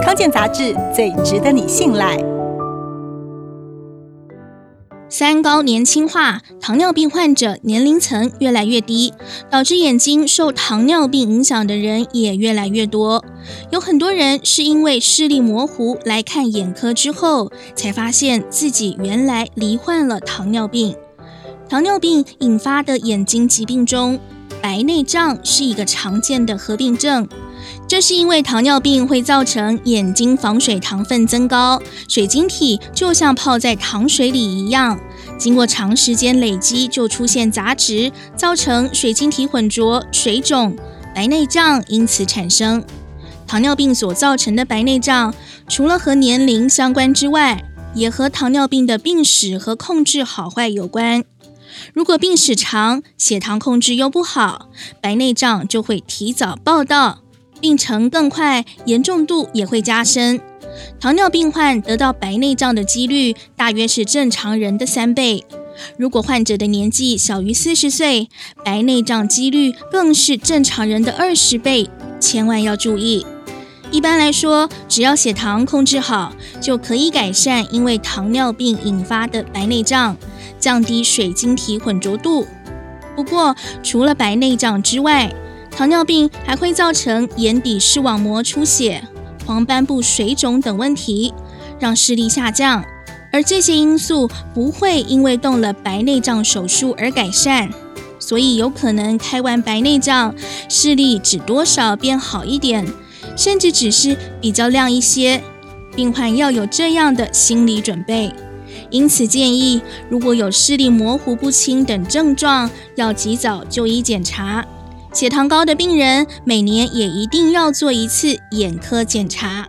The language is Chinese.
康健杂志最值得你信赖。三高年轻化，糖尿病患者年龄层越来越低，导致眼睛受糖尿病影响的人也越来越多。有很多人是因为视力模糊来看眼科之后，才发现自己原来罹患了糖尿病。糖尿病引发的眼睛疾病中，白内障是一个常见的合并症。这是因为糖尿病会造成眼睛房水糖分增高，水晶体就像泡在糖水里一样，经过长时间累积就出现杂质，造成水晶体混浊、水肿、白内障，因此产生。糖尿病所造成的白内障，除了和年龄相关之外，也和糖尿病的病史和控制好坏有关。如果病史长，血糖控制又不好，白内障就会提早报道，病程更快，严重度也会加深。糖尿病患得到白内障的几率大约是正常人的三倍。如果患者的年纪小于四十岁，白内障几率更是正常人的二十倍，千万要注意。一般来说，只要血糖控制好，就可以改善因为糖尿病引发的白内障。降低水晶体混浊度。不过，除了白内障之外，糖尿病还会造成眼底视网膜出血、黄斑部水肿等问题，让视力下降。而这些因素不会因为动了白内障手术而改善，所以有可能开完白内障，视力只多少变好一点，甚至只是比较亮一些。病患要有这样的心理准备。因此建议，如果有视力模糊不清等症状，要及早就医检查。血糖高的病人，每年也一定要做一次眼科检查。